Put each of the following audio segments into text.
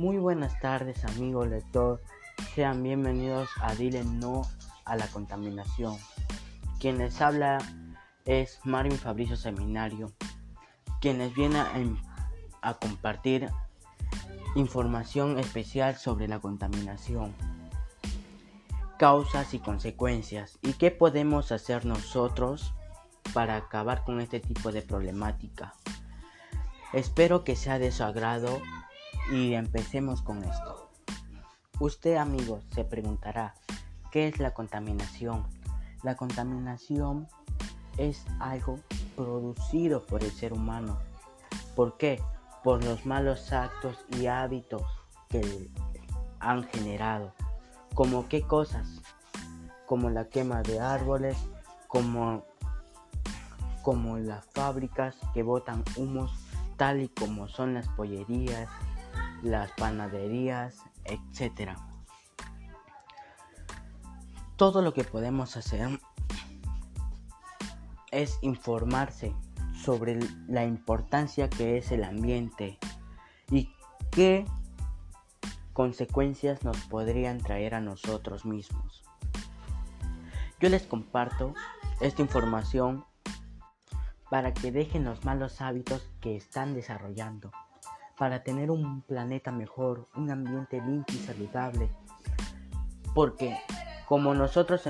Muy buenas tardes, amigo lector. Sean bienvenidos a Dile No a la Contaminación. Quien les habla es Marvin Fabricio Seminario, quien les viene a, a compartir información especial sobre la contaminación, causas y consecuencias, y qué podemos hacer nosotros para acabar con este tipo de problemática. Espero que sea de su agrado y empecemos con esto. Usted, amigo, se preguntará, ¿qué es la contaminación? La contaminación es algo producido por el ser humano. ¿Por qué? Por los malos actos y hábitos que han generado. ¿Como qué cosas? Como la quema de árboles, como, como las fábricas que botan humos, tal y como son las pollerías, las panaderías, etc. Todo lo que podemos hacer es informarse sobre la importancia que es el ambiente y qué consecuencias nos podrían traer a nosotros mismos. Yo les comparto esta información para que dejen los malos hábitos que están desarrollando para tener un planeta mejor, un ambiente limpio y saludable. Porque como nosotros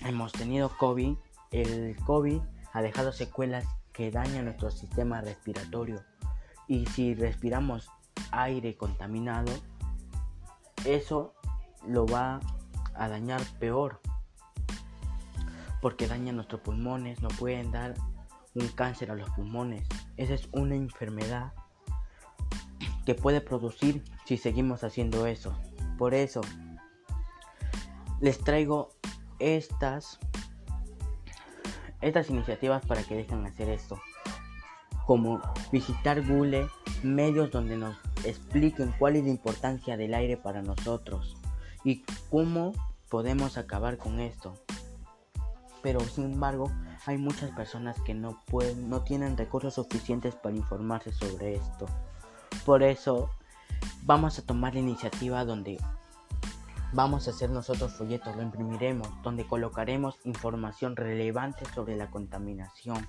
hemos tenido COVID, el COVID ha dejado secuelas que dañan nuestro sistema respiratorio. Y si respiramos aire contaminado, eso lo va a dañar peor. Porque daña nuestros pulmones, no pueden dar un cáncer a los pulmones. Esa es una enfermedad que puede producir si seguimos haciendo eso. Por eso les traigo estas estas iniciativas para que dejen hacer esto. Como visitar Google, medios donde nos expliquen cuál es la importancia del aire para nosotros y cómo podemos acabar con esto. Pero sin embargo, hay muchas personas que no pueden, no tienen recursos suficientes para informarse sobre esto. Por eso vamos a tomar la iniciativa donde vamos a hacer nosotros folletos, lo imprimiremos, donde colocaremos información relevante sobre la contaminación,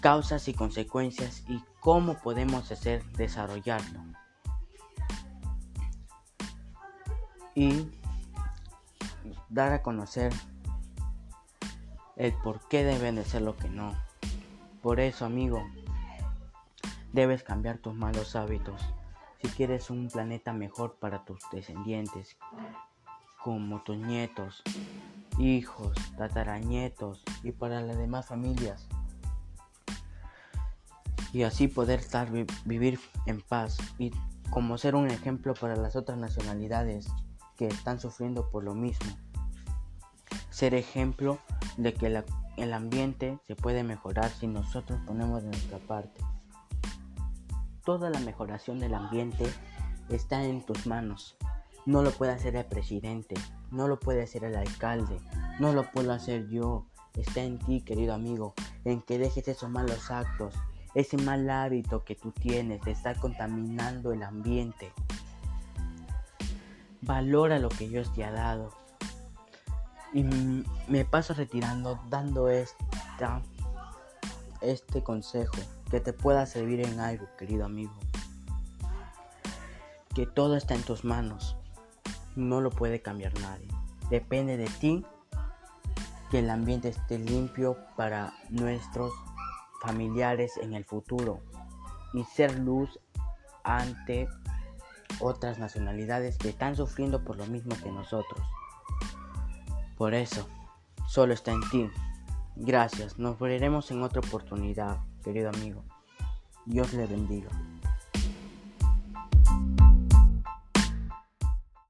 causas y consecuencias y cómo podemos hacer desarrollarlo. Y dar a conocer el por qué deben de ser lo que no. Por eso, amigo, Debes cambiar tus malos hábitos si quieres un planeta mejor para tus descendientes, como tus nietos, hijos, tatarañetos y para las demás familias. Y así poder estar, vivir en paz y como ser un ejemplo para las otras nacionalidades que están sufriendo por lo mismo. Ser ejemplo de que el ambiente se puede mejorar si nosotros ponemos de nuestra parte toda la mejoración del ambiente está en tus manos. No lo puede hacer el presidente, no lo puede hacer el alcalde, no lo puedo hacer yo. Está en ti, querido amigo, en que dejes esos malos actos, ese mal hábito que tú tienes de estar contaminando el ambiente. Valora lo que Dios te ha dado. Y me paso retirando dando esta, este consejo que te pueda servir en algo, querido amigo. Que todo está en tus manos. No lo puede cambiar nadie. Depende de ti que el ambiente esté limpio para nuestros familiares en el futuro y ser luz ante otras nacionalidades que están sufriendo por lo mismo que nosotros. Por eso, solo está en ti. Gracias, nos veremos en otra oportunidad querido amigo. Dios le bendiga.